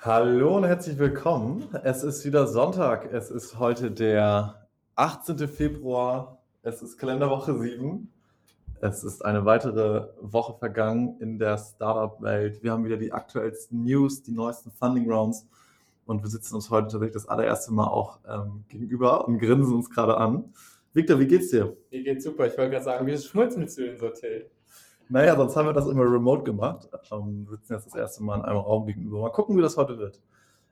Hallo und herzlich willkommen. Es ist wieder Sonntag. Es ist heute der 18. Februar. Es ist Kalenderwoche 7. Es ist eine weitere Woche vergangen in der Startup-Welt. Wir haben wieder die aktuellsten News, die neuesten Funding Rounds und wir sitzen uns heute tatsächlich das allererste Mal auch ähm, gegenüber und grinsen uns gerade an. Victor, wie geht's dir? Mir geht's super. Ich wollte gerade sagen, wie schmolzen zu ins Hotel? Naja, sonst haben wir das immer remote gemacht. Ähm, wir sitzen jetzt das erste Mal in einem Raum gegenüber. Mal gucken, wie das heute wird.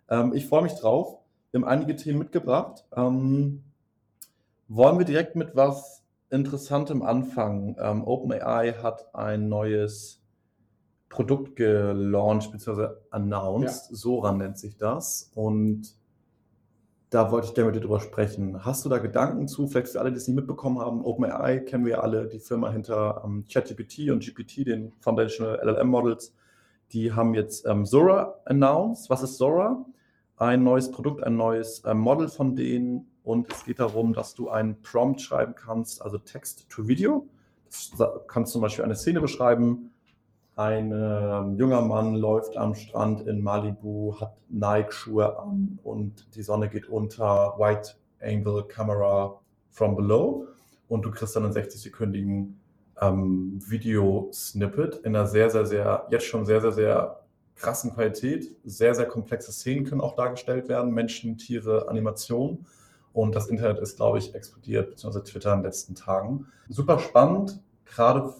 Ähm, ich freue mich drauf. Wir haben einige Themen mitgebracht. Ähm, wollen wir direkt mit was Interessantem anfangen? Ähm, OpenAI hat ein neues Produkt gelauncht bzw. announced. Ja. Sora nennt sich das. Und da wollte ich gerne mit dir drüber sprechen. Hast du da Gedanken zu? Vielleicht für alle, die es nicht mitbekommen haben, OpenAI kennen wir ja alle, die Firma hinter ähm, ChatGPT und GPT, den Foundational LLM Models. Die haben jetzt ähm, Zora announced. Was ist Zora? Ein neues Produkt, ein neues ähm, Model von denen. Und es geht darum, dass du einen Prompt schreiben kannst, also Text to Video. Das kannst zum Beispiel eine Szene beschreiben ein äh, junger Mann läuft am Strand in Malibu, hat Nike-Schuhe an und die Sonne geht unter, White Angle Camera from below und du kriegst dann einen 60-sekündigen ähm, Video-Snippet in einer sehr, sehr, sehr, jetzt schon sehr, sehr, sehr krassen Qualität. Sehr, sehr komplexe Szenen können auch dargestellt werden, Menschen, Tiere, Animationen. Und das Internet ist, glaube ich, explodiert, beziehungsweise Twitter in den letzten Tagen. Super spannend, gerade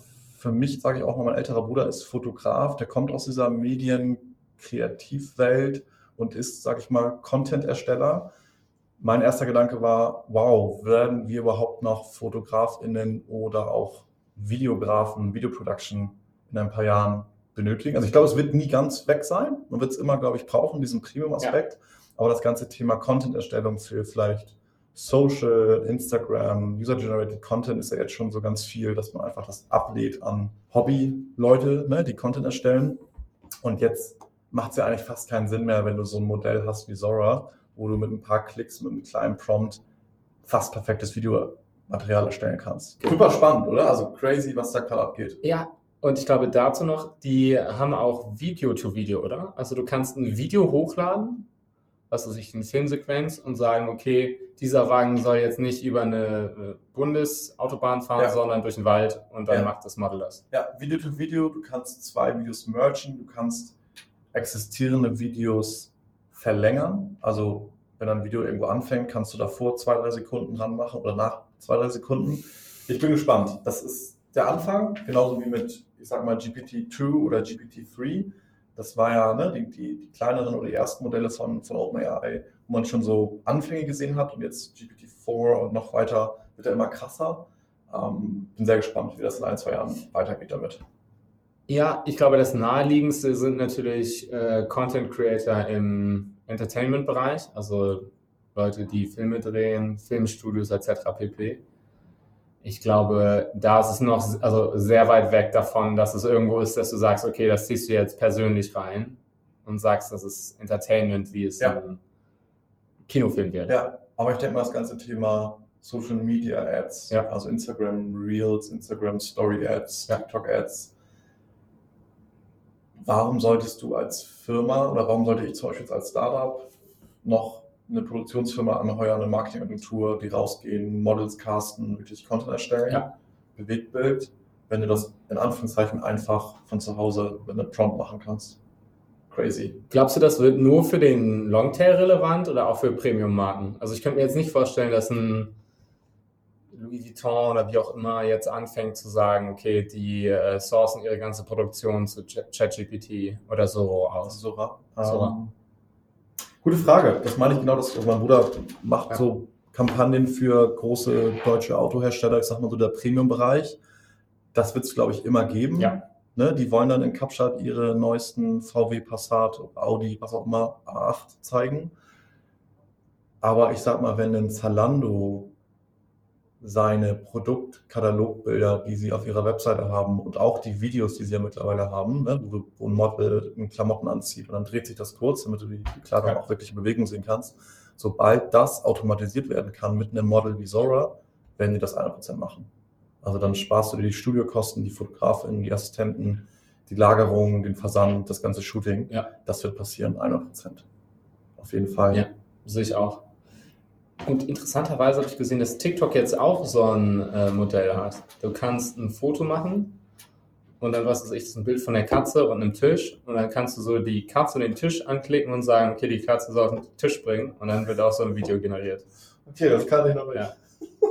für mich, sage ich auch mal, mein älterer Bruder ist Fotograf, der kommt aus dieser Medienkreativwelt und ist, sage ich mal, Content-Ersteller. Mein erster Gedanke war, wow, werden wir überhaupt noch FotografInnen oder auch Videografen, Videoproduction in ein paar Jahren benötigen? Also ich glaube, es wird nie ganz weg sein. Man wird es immer, glaube ich, brauchen, diesen Premium-Aspekt. Ja. Aber das ganze Thema Content-Erstellung für vielleicht Social, Instagram, User-Generated Content ist ja jetzt schon so ganz viel, dass man einfach das ablädt an Hobby-Leute, ne, die Content erstellen. Und jetzt macht es ja eigentlich fast keinen Sinn mehr, wenn du so ein Modell hast wie Zora, wo du mit ein paar Klicks, mit einem kleinen Prompt fast perfektes Videomaterial erstellen kannst. Super spannend, oder? Also crazy, was da gerade abgeht. Ja, und ich glaube dazu noch, die haben auch Video-to-Video, -Video, oder? Also du kannst ein Video hochladen was weiß ich, eine Filmsequenz und sagen, okay, dieser Wagen soll jetzt nicht über eine äh, Bundesautobahn fahren, ja. sondern durch den Wald und dann ja. macht das Model das. Ja, Video to Video, du kannst zwei Videos mergen, du kannst existierende Videos verlängern. Also wenn ein Video irgendwo anfängt, kannst du davor zwei, drei Sekunden dran machen oder nach zwei, drei Sekunden. Ich bin gespannt. Das ist der Anfang, genauso wie mit, ich sag mal, GPT-2 oder GPT-3 das war ja ne, die, die, die, kleineren oder die ersten Modelle von, von OpenAI, wo man schon so Anfänge gesehen hat und jetzt GPT-4 und noch weiter wird er immer krasser. Ähm, bin sehr gespannt, wie das in ein, zwei Jahren weitergeht damit. Ja, ich glaube, das naheliegendste sind natürlich äh, Content Creator im Entertainment-Bereich, also Leute, die Filme drehen, Filmstudios etc. pp ich glaube, da ist es noch also sehr weit weg davon, dass es irgendwo ist, dass du sagst, okay, das ziehst du jetzt persönlich rein und sagst, das ist Entertainment, wie es ja. ein Kinofilm wäre. Ja, aber ich denke mal, das ganze Thema Social Media Ads, ja. also Instagram Reels, Instagram Story Ads, ja. TikTok Ads. Warum solltest du als Firma oder warum sollte ich zum Beispiel als Startup noch eine Produktionsfirma anheuern, eine Marketingagentur, die rausgehen, Models casten, wirklich Content erstellen, ja. Bewegtbild, wenn du das in Anführungszeichen einfach von zu Hause mit einem Prompt machen kannst. Crazy. Glaubst du, das wird nur für den Longtail relevant oder auch für Premium-Marken? Also ich könnte mir jetzt nicht vorstellen, dass ein Louis Vuitton oder wie auch immer jetzt anfängt zu sagen, okay, die äh, sourcen ihre ganze Produktion zu ChatGPT oder Soro aus. Sora. Sora. Gute Frage. Das meine ich genau, dass mein Bruder macht ja. so Kampagnen für große deutsche Autohersteller, ich sag mal so der Premium-Bereich. Das wird es, glaube ich, immer geben. Ja. Ne, die wollen dann in Kapstadt ihre neuesten VW Passat, Audi, was auch immer, A8 zeigen. Aber ich sag mal, wenn ein Zalando seine Produktkatalogbilder, die sie auf ihrer Webseite haben und auch die Videos, die sie ja mittlerweile haben, ne, wo, wo, ein Model in Klamotten anzieht und dann dreht sich das kurz, damit du die, die Kleidung ja. auch wirklich in Bewegung sehen kannst. Sobald das automatisiert werden kann mit einem Model wie Zora, werden die das 100% machen. Also dann sparst du dir die Studiokosten, die Fotografinnen, die Assistenten, die Lagerung, den Versand, das ganze Shooting, Ja. das wird passieren, 100 Prozent. Auf jeden Fall. Ja, sehe ich auch. Und interessanterweise habe ich gesehen, dass TikTok jetzt auch so ein äh, Modell hat. Du kannst ein Foto machen und dann, was weiß ich, ist ein Bild von der Katze und einem Tisch und dann kannst du so die Katze und den Tisch anklicken und sagen, okay, die Katze soll auf den Tisch bringen und dann wird auch so ein Video generiert. Okay, das kann ich noch nicht. Ja.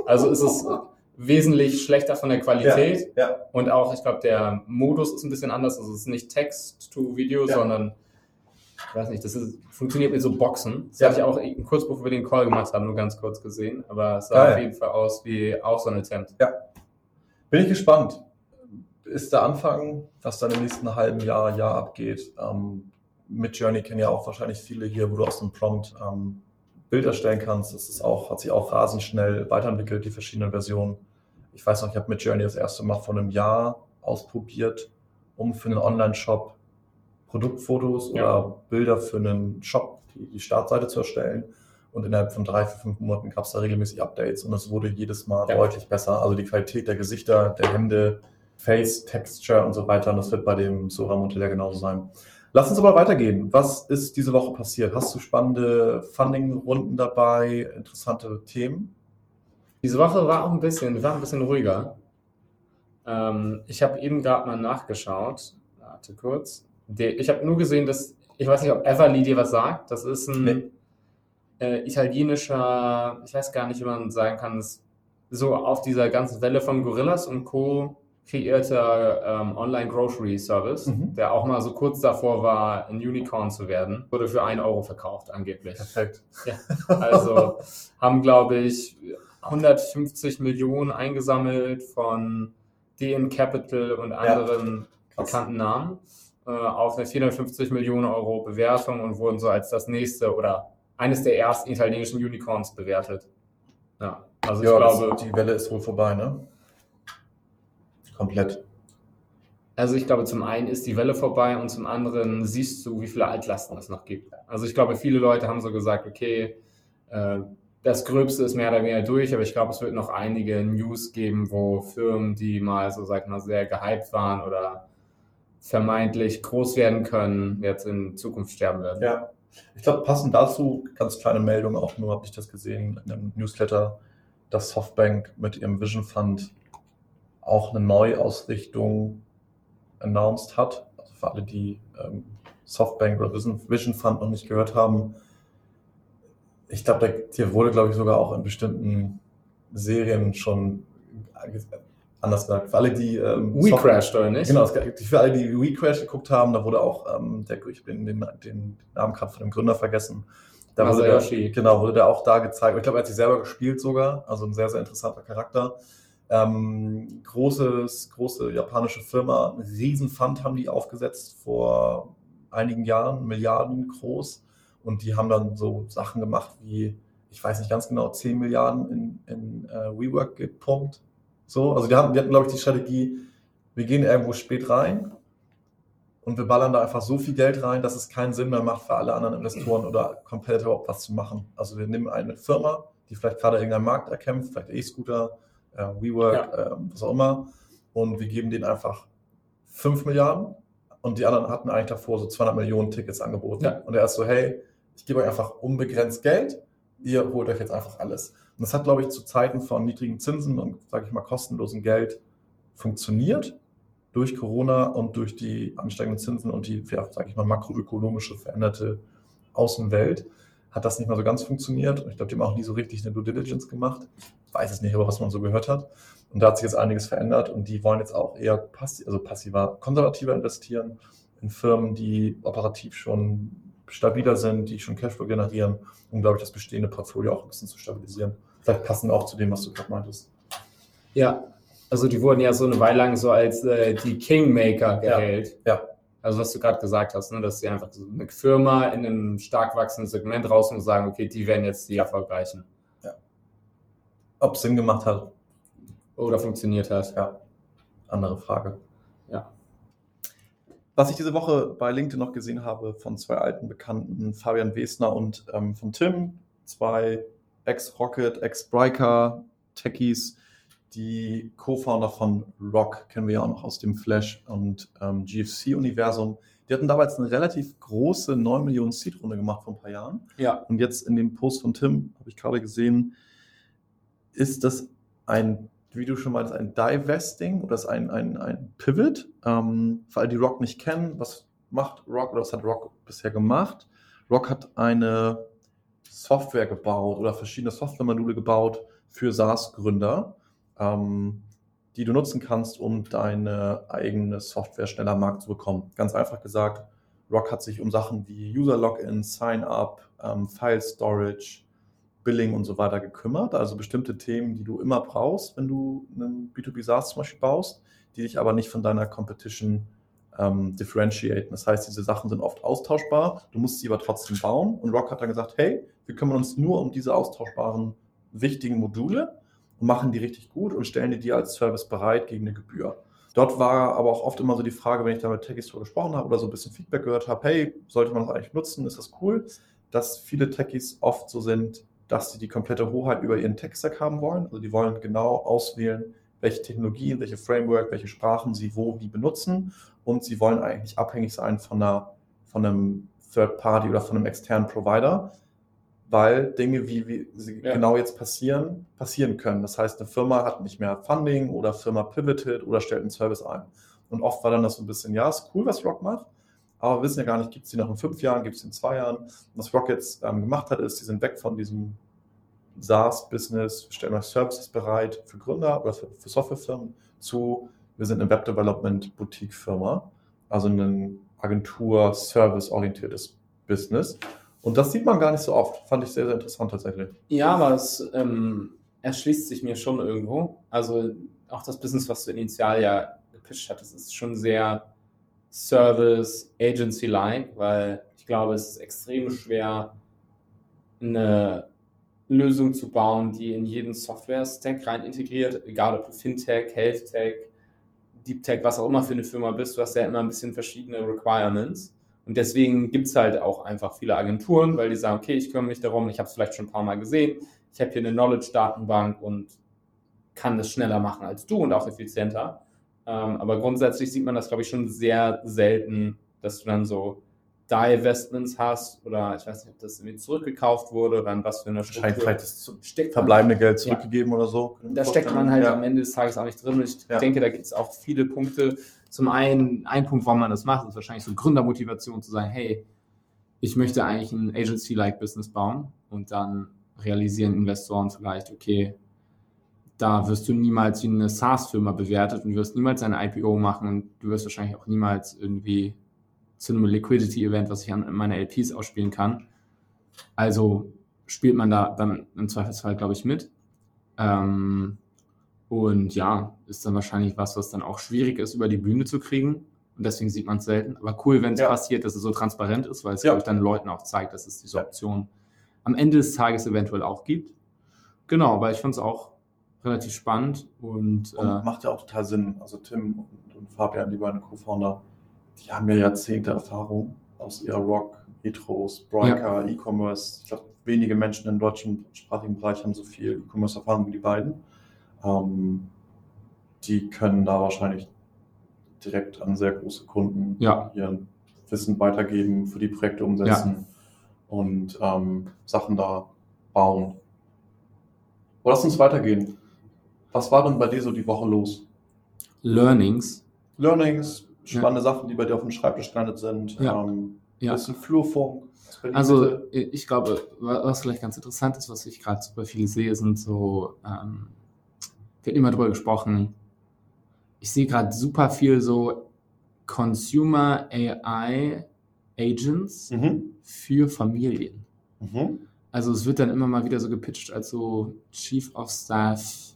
Also ist es wesentlich schlechter von der Qualität Ja, und auch, ich glaube, der Modus ist ein bisschen anders. Also es ist nicht Text to Video, Ja. sondern ich weiß nicht, das ist, funktioniert mit so Boxen. Das Ja. habe ich auch kurz bevor wir den Call gemacht haben, nur ganz kurz gesehen. Aber es sah Geil. auf jeden Fall aus wie auch so ein Attempt. bin ich gespannt. Ist der Anfang, was dann im nächsten halben Jahr, Jahr abgeht. Ähm, mit Journey kennen ja auch wahrscheinlich viele hier, wo du aus dem Prompt ähm, Bild erstellen kannst. Das ist auch, hat sich auch rasend schnell weiterentwickelt, die verschiedenen Versionen. Ich weiß noch, ich habe mit Journey das erste Mal vor einem Jahr ausprobiert, um für einen Online-Shop Produktfotos Ja. oder Bilder für einen Shop, die, die Startseite zu erstellen. Und innerhalb von drei, vier, fünf Monaten gab es da regelmäßig Updates und es wurde jedes Mal Ja. deutlich besser. Also die Qualität der Gesichter, der Hände, Face, Texture und so weiter. Und das wird bei dem Sora-Modell ja genauso sein. Lass uns aber weitergehen. Was ist diese Woche passiert? Hast du spannende Funding-Runden dabei, interessante Themen? Diese Woche war auch ein bisschen, war ein bisschen ruhiger. Ähm, ich habe eben gerade mal nachgeschaut. Warte kurz. Der, ich habe nur gesehen, dass, ich weiß nicht, ob Everly dir was sagt. Das ist ein Nee. äh, italienischer, ich weiß gar nicht, wie man sagen kann, ist so auf dieser ganzen Welle von Gorillas und Co. kreierter ähm, Online-Grocery-Service, Mhm. der auch mal so kurz davor war, ein Unicorn zu werden. Wurde für 1 Euro verkauft, angeblich. Perfekt. Also haben, glaube ich, 150 Millionen eingesammelt von DN Capital und anderen Krass. bekannten Namen äh, auf eine 450 Millionen Euro Bewertung und wurden so als das nächste oder eines der ersten italienischen Unicorns bewertet. Ja, also ich ja, glaube, das, die Welle ist wohl vorbei, ne? Komplett. also ich glaube, zum einen ist die Welle vorbei und zum anderen siehst du, wie viele Altlasten es noch gibt. Also ich glaube, viele Leute haben so gesagt, okay, äh, das Gröbste ist mehr oder weniger durch, aber ich glaube, es wird noch einige News geben, wo Firmen, die mal so, sag ich mal, sehr gehypt waren oder vermeintlich groß werden können, jetzt in Zukunft sterben werden. Ja. Ich glaube, passend dazu, ganz kleine Meldung, auch nur habe ich das gesehen in einem Newsletter, dass Softbank mit ihrem Vision Fund auch eine Neuausrichtung announced hat. Also für alle, die ähm, Softbank oder Vision, Fund noch nicht gehört haben. Ich glaube, hier wurde, glaube ich, sogar auch in bestimmten Serien schon anders gesagt. Für alle, die ähm, We Soft- crashed, oder nicht? Genau, für alle, die WeCrash geguckt haben, da wurde auch, ähm, der, ich bin den, den Namen gerade von dem Gründer vergessen. Da wurde der, genau, wurde der auch da gezeigt. Ich glaube, er hat sich selber gespielt sogar, also ein sehr, sehr interessanter Charakter. Ähm, großes, große japanische Firma, einen riesen Fund haben die aufgesetzt vor einigen Jahren, Milliarden groß. Und die haben dann so Sachen gemacht wie, ich weiß nicht ganz genau, 10 Milliarden in, in äh, WeWork gepumpt. So, also die, haben, die hatten, glaube ich, die Strategie, wir gehen irgendwo spät rein und wir ballern da einfach so viel Geld rein, dass es keinen Sinn mehr macht für alle anderen Investoren oder Competitor überhaupt was zu machen. Also wir nehmen eine Firma, die vielleicht gerade irgendeinen Markt erkämpft, vielleicht E-Scooter, äh, WeWork, ähm, was auch immer, und wir geben denen einfach 5 Milliarden und die anderen hatten eigentlich davor so 200 Millionen Tickets angeboten. Ja. Und er ist so, hey, ich gebe euch einfach unbegrenzt Geld, ihr holt euch jetzt einfach alles. Und das hat, glaube ich, zu Zeiten von niedrigen Zinsen und, sage ich mal, kostenlosem Geld funktioniert durch Corona und durch die ansteigenden Zinsen und die, ja, sage ich mal, makroökonomische veränderte Außenwelt hat das nicht mal so ganz funktioniert. Und ich glaube, die haben auch nie so richtig eine Due Diligence gemacht. Ich weiß es nicht, aber was man so gehört hat. Und da hat sich jetzt einiges verändert und die wollen jetzt auch eher passiv, also passiver, konservativer investieren in Firmen, die operativ schon stabiler sind, die schon Cashflow generieren, um, glaube ich, das bestehende Portfolio auch ein bisschen zu stabilisieren. Vielleicht passend auch zu dem, was du gerade meintest. Ja, also die wurden ja so eine Weile lang so als äh, die Kingmaker gehält. ja. Also was du gerade gesagt hast, ne, dass sie einfach so eine Firma in einem stark wachsenden Segment raus und sagen, okay, die werden jetzt die erfolgreichen. Ob es Sinn gemacht hat, Oder funktioniert hat. Ja, andere Frage. Was ich diese Woche bei LinkedIn noch gesehen habe von zwei alten Bekannten, Fabian Wesner und ähm, von Tim, zwei Ex-Rocket, Ex-Briker, Techies, die Co-Founder von Rock, kennen wir ja auch noch aus dem Flash- und ähm, GFC-Universum. Die hatten damals eine relativ große 9 Millionen Seed-Runde gemacht vor ein paar Jahren. Ja. Und jetzt in dem Post von Tim, habe ich gerade gesehen, ist das ein, wie du schon meinst, ein Divesting oder ist ein, ein, ein Pivot. Ähm, für alle, die Rock nicht kennen, was macht Rock oder was hat Rock bisher gemacht? Rock hat eine Software gebaut oder verschiedene Software-Module gebaut für SaaS-Gründer, ähm, die du nutzen kannst, um deine eigene Software schneller am Markt zu bekommen. Ganz einfach gesagt, Rock hat sich um Sachen wie User-Login, Sign-up, ähm, File-Storage, Billing und so weiter gekümmert. Also bestimmte Themen, die du immer brauchst, wenn du einen B2B SaaS zum Beispiel baust, die dich aber nicht von deiner Competition ähm, differentiaten. Das heißt, diese Sachen sind oft austauschbar, du musst sie aber trotzdem bauen. Und Rock hat dann gesagt, hey, wir kümmern uns nur um diese austauschbaren, wichtigen Module und machen die richtig gut und stellen die dir als Service bereit gegen eine Gebühr. Dort war aber auch oft immer so die Frage, wenn ich da mit Techies drüber gesprochen habe oder so ein bisschen Feedback gehört habe, hey, sollte man das eigentlich nutzen, ist das cool? Dass viele Techies oft so sind, dass sie die komplette Hoheit über ihren Tech-Stack haben wollen. Also die wollen genau auswählen, welche Technologien, welche Framework, welche Sprachen sie wo wie benutzen. Und sie wollen eigentlich abhängig sein von, einer, von einem Third-Party oder von einem externen Provider, weil Dinge, wie, wie sie ja. genau jetzt passieren, passieren können. Das heißt, eine Firma hat nicht mehr Funding oder Firma pivoted oder stellt einen Service ein. Und oft war dann das so ein bisschen, ja, ist cool, was Rock macht, aber wir wissen ja gar nicht, gibt es die noch in fünf Jahren, gibt es in zwei Jahren. Was Rock jetzt ähm, gemacht hat, ist, die sind weg von diesem SaaS-Business, stellen euch Services bereit für Gründer oder für, für Softwarefirmen zu, wir sind eine Web-Development-Boutique-Firma, also ein Agentur-Service-orientiertes Business. Und das sieht man gar nicht so oft. Fand ich sehr, sehr interessant tatsächlich. Ja, aber es ähm, erschließt sich mir schon irgendwo. Also auch das Business, was du initial ja gepitcht hattest, ist schon sehr Service, Agency-like, weil ich glaube, es ist extrem schwer, eine Lösung zu bauen, die in jeden Software-Stack rein integriert, egal ob du Fintech, Health-Tech, Deep-Tech, was auch immer für eine Firma bist, du hast ja immer ein bisschen verschiedene Requirements. Und deswegen gibt es halt auch einfach viele Agenturen, weil die sagen, okay, ich kümmere mich darum, ich habe es vielleicht schon ein paar Mal gesehen, ich habe hier eine Knowledge-Datenbank und kann das schneller machen als du und auch effizienter. Ähm, aber grundsätzlich sieht man das, glaube ich, schon sehr selten, dass du dann so Divestments hast oder ich weiß nicht, ob das irgendwie zurückgekauft wurde oder in was für eine Struktur. Vielleicht das steckt verbleibende Geld zurückgegeben ja. oder so. Da steckt man halt ja. am Ende des Tages auch nicht drin. Ich ja. denke, da gibt es auch viele Punkte. Zum einen, ein Punkt, warum man das macht, ist wahrscheinlich so Gründermotivation zu sagen, hey, ich möchte eigentlich ein Agency-like Business bauen und dann realisieren Investoren vielleicht, okay, da wirst du niemals wie eine SaaS-Firma bewertet und wirst niemals eine IPO machen und du wirst wahrscheinlich auch niemals irgendwie zu einem Liquidity-Event, was ich an meine LPs ausspielen kann. Also spielt man da dann im Zweifelsfall, glaube ich, mit. Ähm, und ja, ist dann wahrscheinlich was, was dann auch schwierig ist, über die Bühne zu kriegen. Und deswegen sieht man es selten. Aber cool, wenn es ja. passiert, dass es so transparent ist, weil es, ja. glaube ich, dann Leuten auch zeigt, dass es diese Option am Ende des Tages eventuell auch gibt. Genau, weil ich fand es auch relativ spannend und, und äh, macht ja auch total Sinn. Also Tim und, und Fabian, die beiden Co-Founder, die haben ja Jahrzehnte Erfahrung aus ihrer Rock, Etros, Broiker, ja. E-Commerce. Ich glaube, wenige Menschen im deutschen sprachigen Bereich haben so viel E-Commerce-Erfahrung wie die beiden. Ähm, die können da wahrscheinlich direkt an sehr große Kunden ja. ihr Wissen weitergeben, für die Projekte umsetzen ja. und ähm, Sachen da bauen. Aber lass uns weitergehen. Was war denn bei dir so die Woche los? Learnings. Learnings, spannende ja. Sachen, die bei dir auf dem Schreibtisch gelandet sind. Ja. Ähm, ja. Bisschen Flurfunk. Also ich glaube, was vielleicht ganz interessant ist, was ich gerade super viel sehe, sind so, ähm, wir hatten immer darüber gesprochen, ich sehe gerade super viel so Consumer AI Agents mhm. für Familien. Mhm. Also es wird dann immer mal wieder so gepitcht als so Chief of Staff,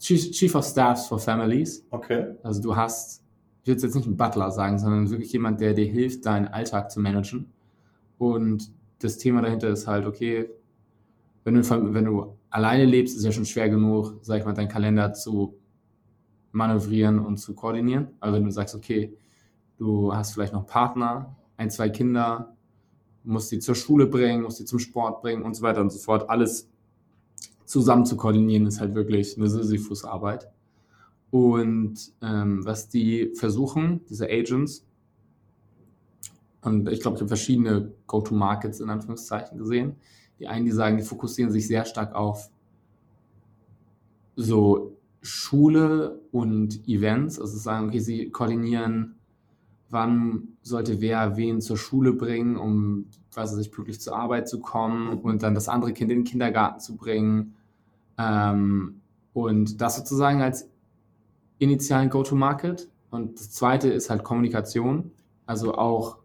Chief, Chief of Staffs for Families. Okay. Also du hast ich würde jetzt nicht ein Butler sagen, sondern wirklich jemand, der dir hilft, deinen Alltag zu managen. Und das Thema dahinter ist halt, okay, wenn du, wenn du alleine lebst, ist ja schon schwer genug, sag ich mal, deinen Kalender zu manövrieren und zu koordinieren. Aber wenn du sagst, okay, du hast vielleicht noch einen Partner, ein, zwei Kinder, musst die zur Schule bringen, musst die zum Sport bringen und so weiter und so fort, alles zusammen zu koordinieren, ist halt wirklich eine Sisyphus-Arbeit. Und ähm, was die versuchen, diese Agents, und ich glaube, ich habe verschiedene Go-to-Markets in Anführungszeichen gesehen. Die einen, die sagen, die fokussieren sich sehr stark auf so Schule und Events, also sagen, okay, sie koordinieren, wann sollte wer wen zur Schule bringen, um, weiß ich, pünktlich zur Arbeit zu kommen und dann das andere Kind in den Kindergarten zu bringen. Ähm, und das sozusagen als initialen Go-to-Market. Und das zweite ist halt Kommunikation. Also auch,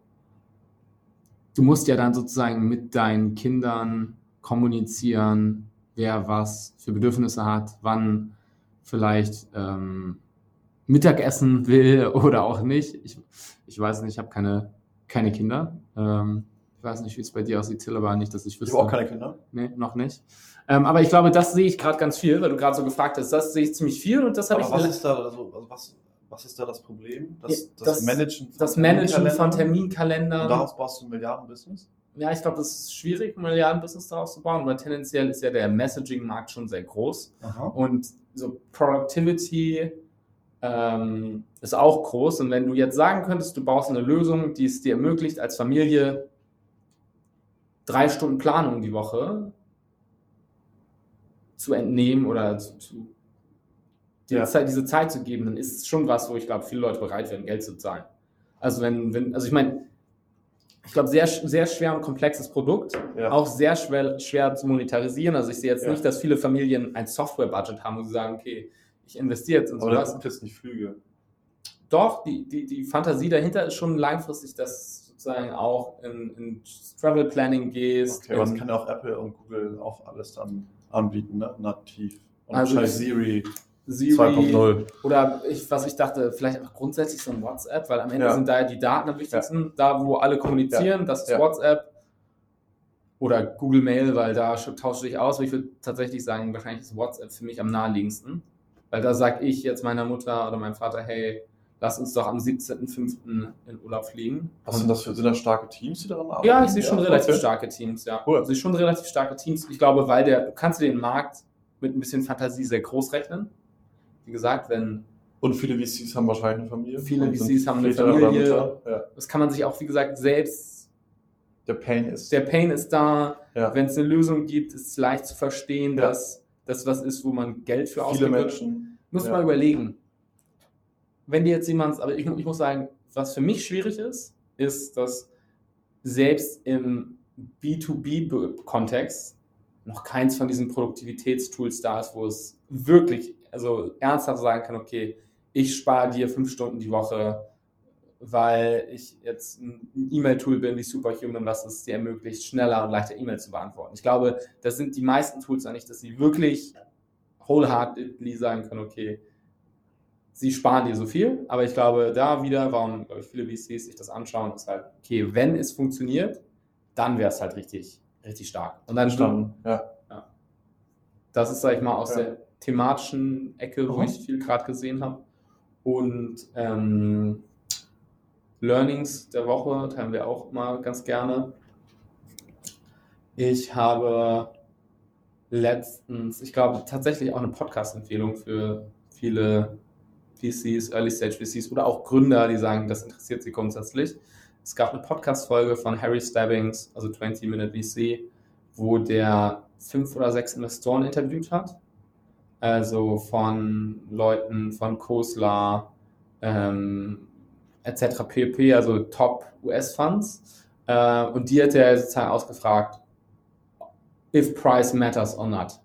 du musst ja dann sozusagen mit deinen Kindern kommunizieren, wer was für Bedürfnisse hat, wann vielleicht ähm, Mittagessen will oder auch nicht. Ich, ich weiß nicht, ich habe keine, keine Kinder. Ähm, ich weiß nicht, wie es bei dir aussieht, Till, aber nicht, dass ich wüsste. Ich habe auch keine Kinder. Nee, noch nicht. Ähm, aber ich glaube, das sehe ich gerade ganz viel, weil du gerade so gefragt hast. Das sehe ich ziemlich viel und das habe ich. was ist da, also, also was, was ist da das Problem? Das, ja, das, das Managen, von, das Managen von Terminkalendern. Und daraus baust du ein Milliardenbusiness? Ja, ich glaube, das ist schwierig, ein Milliardenbusiness daraus zu bauen, weil tendenziell ist ja der Messaging-Markt schon sehr groß. Aha. Und so Productivity ähm, ist auch groß. Und wenn du jetzt sagen könntest, du baust eine Lösung, die es dir ermöglicht, als Familie drei Stunden Planung die Woche zu entnehmen oder zu, zu ja. Zeit, diese Zeit zu geben, dann ist es schon was, wo ich glaube, viele Leute bereit wären, Geld zu zahlen. Also wenn, wenn also ich meine, ich glaube, sehr, sehr schwer und komplexes Produkt, ja. auch sehr schwer, schwer zu monetarisieren. Also ich sehe jetzt ja. nicht, dass viele Familien ein Software-Budget haben, wo sie sagen, okay, ich investiere jetzt in sowas. Aber das sind jetzt nicht Flüge. Doch, die, die, die Fantasie dahinter ist schon langfristig, dass sozusagen auch in, in Travel Planning gehst. Okay, aber das kann auch Apple und Google auch alles dann anbieten, ne? nativ. Und also Siri. Siri 2.0. Oder ich, was ich dachte, vielleicht auch grundsätzlich so ein WhatsApp, weil am Ende ja. sind da die Daten am wichtigsten, ja. da wo alle kommunizieren, ja. das ist WhatsApp. Oder Google Mail, weil da tausche ich aus. Aber ich würde tatsächlich sagen, wahrscheinlich ist WhatsApp für mich am naheliegendsten. Weil da sage ich jetzt meiner Mutter oder meinem Vater, hey, lass uns doch am 17.05. in Urlaub fliegen. Was sind das für, sind das starke Teams, die daran arbeiten? Ja, ich sehe schon relativ okay. starke Teams, ja. Cool. Ich sehe schon relativ starke Teams. Ich glaube, weil der, du kannst den Markt mit ein bisschen Fantasie sehr groß rechnen. Wie gesagt, wenn. Und viele VCs haben wahrscheinlich eine Familie. Viele VCs haben eine Familie. Ja. Das kann man sich auch, wie gesagt, selbst. Der Pain ist. Der Pain ist da. Ja. Wenn es eine Lösung gibt, ist es leicht zu verstehen, ja. dass das was ist, wo man Geld für ausgibt. Viele Menschen. Muss ja. mal überlegen. Wenn dir jetzt jemand, aber ich, ich muss sagen, was für mich schwierig ist, ist, dass selbst im B2B-Kontext noch keins von diesen Produktivitätstools da ist, wo es wirklich, also ernsthaft sagen kann, okay, ich spare dir fünf Stunden die Woche, weil ich jetzt ein E-Mail-Tool bin wie Superhuman, was es dir ermöglicht, schneller und leichter E-Mails zu beantworten. Ich glaube, das sind die meisten Tools nicht, dass sie wirklich wholeheartedly sagen können, okay, sie sparen dir so viel, aber ich glaube, da wieder, warum glaube ich, viele VCs sich das anschauen, ist halt, okay, wenn es funktioniert, dann wäre es halt richtig richtig stark. Und dann Verstanden. Ja. ja. Das ist, sag ich mal, aus ja. der thematischen Ecke, wo mhm. ich viel gerade gesehen habe. Und ähm, Learnings der Woche teilen wir auch mal ganz gerne. Ich habe letztens, ich glaube, tatsächlich auch eine Podcast-Empfehlung für viele VCs, Early Stage VCs oder auch Gründer, die sagen, das interessiert sie grundsätzlich. Es gab eine Podcast-Folge von Harry Stabbings, also 20 Minute VC, wo der fünf oder sechs Investoren interviewt hat. Also von Leuten von Kosla ähm, etc. pp., also Top US-Funds. Äh, und die hat er sozusagen ausgefragt, if price matters or not.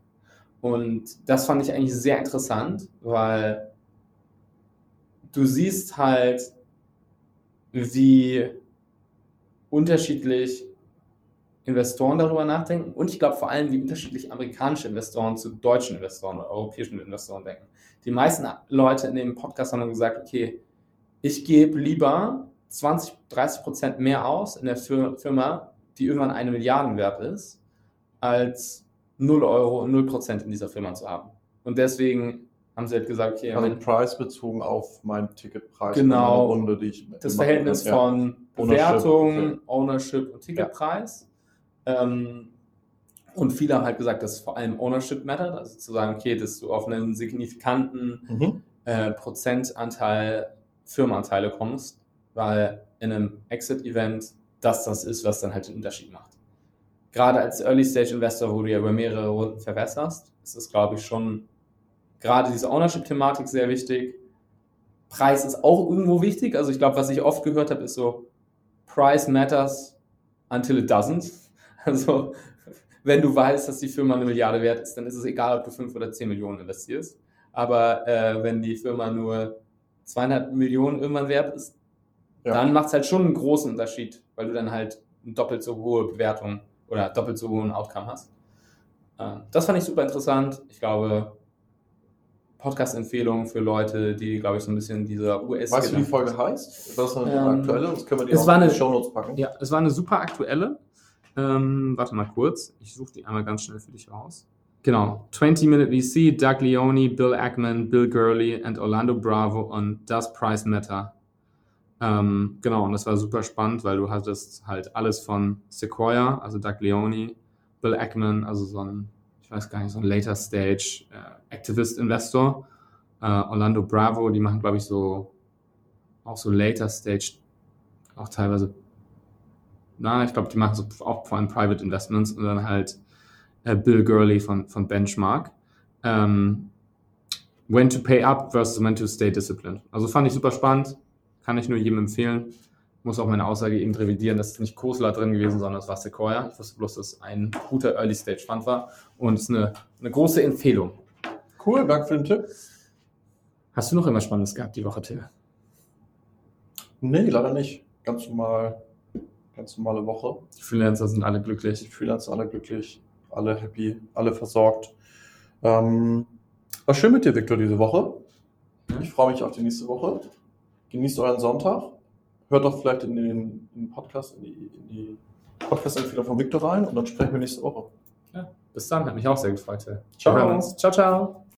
Und das fand ich eigentlich sehr interessant, weil du siehst halt, wie unterschiedlich Investoren darüber nachdenken und ich glaube vor allem, wie unterschiedlich amerikanische Investoren zu deutschen Investoren oder europäischen Investoren denken. Die meisten Leute in dem Podcast haben gesagt, okay, ich gebe lieber 20, 30 Prozent mehr aus in der Firma, die irgendwann eine Milliarde wert ist, als 0 Euro und 0 Prozent in dieser Firma zu haben. Und deswegen haben sie halt gesagt, okay. Also Preis bezogen auf meinen Ticketpreis. Genau. Runde, die ich das Verhältnis kann. von Bewertung, Ownership, okay. Ownership und Ticketpreis. Ja. Ähm, Und viele haben halt gesagt, dass vor allem Ownership mattert, also zu sagen, okay, dass du auf einen signifikanten Mhm. äh, Prozentanteil Firmenanteile kommst, weil in einem Exit-Event das das ist, was dann halt den Unterschied macht. Gerade als Early-Stage-Investor, wo du ja über mehrere Runden verwässerst, ist es, glaube ich, schon gerade diese Ownership-Thematik sehr wichtig. Preis ist auch irgendwo wichtig. Also ich glaube, was ich oft gehört habe, ist so, Price matters until it doesn't. Also wenn du weißt, dass die Firma eine Milliarde wert ist, dann ist es egal, ob du 5 oder 10 Millionen investierst. Aber äh, wenn die Firma nur 200 Millionen irgendwann wert ist, Ja. dann macht es halt schon einen großen Unterschied, weil du dann halt eine doppelt so hohe Bewertung oder doppelt so hohen Outcome hast. Ähm, das fand ich super interessant. Ich glaube, Podcast-Empfehlung für Leute, die, glaube ich, so ein bisschen dieser US- Weißt du, wie die Folge heißt? Was ist eine Ähm, aktuelle? Das können wir dir es auch war in die eine- Shownotes packen. Ja, es war eine super aktuelle. Ähm, warte mal kurz. Ich suche die einmal ganz schnell für dich raus. Genau. 20 Minute VC, Doug Leone, Bill Ackman, Bill Gurley und Orlando Bravo on Does Price Matter? Ähm, genau, und das war super spannend, weil du hattest halt alles von Sequoia, also Doug Leone, Bill Ackman, also so ein, weiß gar nicht, so ein Later Stage äh, Activist Investor, äh, Orlando Bravo, die machen, glaube ich, so auch so Later Stage, auch teilweise na, ich glaube, die machen so auch vor allem Private Investments und dann halt äh, Bill Gurley von, von Benchmark. Ähm, when to pay up versus when to stay disciplined. Also fand ich super spannend, kann ich nur jedem empfehlen. Muss auch meine Aussage eben revidieren, das ist nicht Kosler drin gewesen, sondern es war Sequoia. Ich wusste bloß, dass es ein guter Early Stage Fund war und es ist eine, eine große Empfehlung. Cool, danke für den Tipp. Hast du noch irgendwas Spannendes gehabt die Woche, Till? Nee, leider nicht. Ganz normal, ganz normale Woche. Die Freelancer sind alle glücklich. Die Freelancer alle glücklich, alle happy, alle versorgt. Ähm, war schön mit dir, Victor, diese Woche. Ich freue mich auf die nächste Woche. Genießt euren Sonntag. Hört doch vielleicht in den, in den Podcast, in die, in die Podcast-Empfehlung von Victor rein und dann sprechen wir nächste Woche. Bis dann, hat mich auch sehr gefreut. Ciao. Wir hören uns. Ciao, ciao.